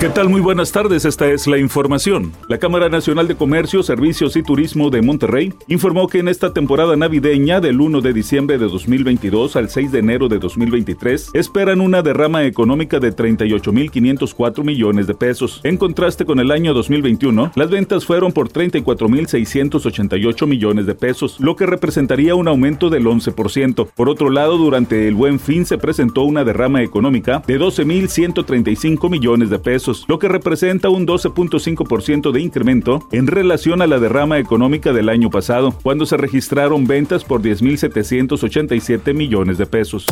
¿Qué tal? Muy buenas tardes, esta es la información. La Cámara Nacional de Comercio, Servicios y Turismo de Monterrey informó que en esta temporada navideña del 1 de diciembre de 2022 al 6 de enero de 2023 esperan una derrama económica de 38.504 millones de pesos. En contraste con el año 2021, las ventas fueron por 34.688 millones de pesos, lo que representaría un aumento del 11%. Por otro lado, durante el buen fin se presentó una derrama económica de 12.135 millones de pesos lo que representa un 12.5% de incremento en relación a la derrama económica del año pasado, cuando se registraron ventas por 10.787 millones de pesos.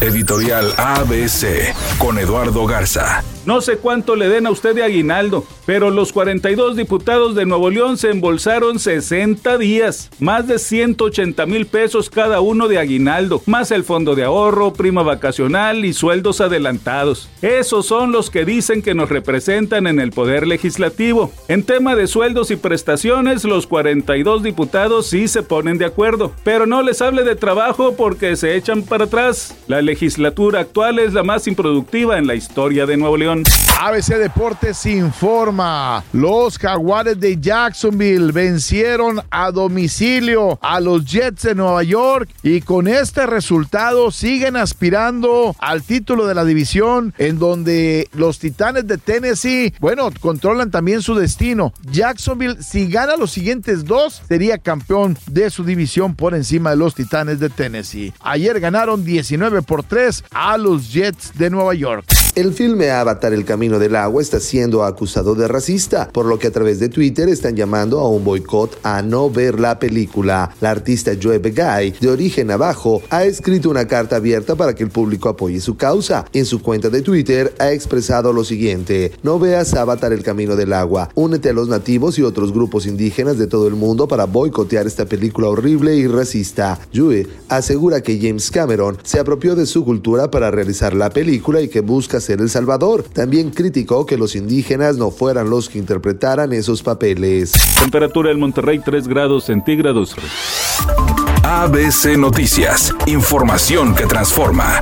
Editorial ABC con Eduardo Garza. No sé cuánto le den a usted de aguinaldo, pero los 42 diputados de Nuevo León se embolsaron 60 días, más de 180 mil pesos cada uno de aguinaldo, más el fondo de ahorro, prima vacacional y sueldos adelantados. Esos son los que dicen que nos representan en el Poder Legislativo. En tema de sueldos y prestaciones, los 42 diputados sí se ponen de acuerdo, pero no les hable de trabajo porque se echan para atrás. La legislatura actual es la más improductiva en la historia de Nuevo León. ABC Deportes informa. Los Jaguares de Jacksonville vencieron a domicilio a los Jets de Nueva York y con este resultado siguen aspirando al título de la división en donde los Titanes de Tennessee, bueno, controlan también su destino. Jacksonville, si gana los siguientes dos, sería campeón de su división por encima de los Titanes de Tennessee. Ayer ganaron 19 por 3 a los Jets de Nueva York. El filme Avatar El Camino del Agua está siendo acusado de racista, por lo que a través de Twitter están llamando a un boicot a no ver la película. La artista Joe Begay, de origen navajo, ha escrito una carta abierta para que el público apoye su causa. En su cuenta de Twitter ha expresado lo siguiente, no veas Avatar El Camino del Agua, únete a los nativos y otros grupos indígenas de todo el mundo para boicotear esta película horrible y racista. Joe asegura que James Cameron se apropió de su cultura para realizar la película y que busca ser El Salvador. También criticó que los indígenas no fueran los que interpretaran esos papeles. Temperatura en Monterrey 3 grados centígrados. ABC Noticias, información que transforma.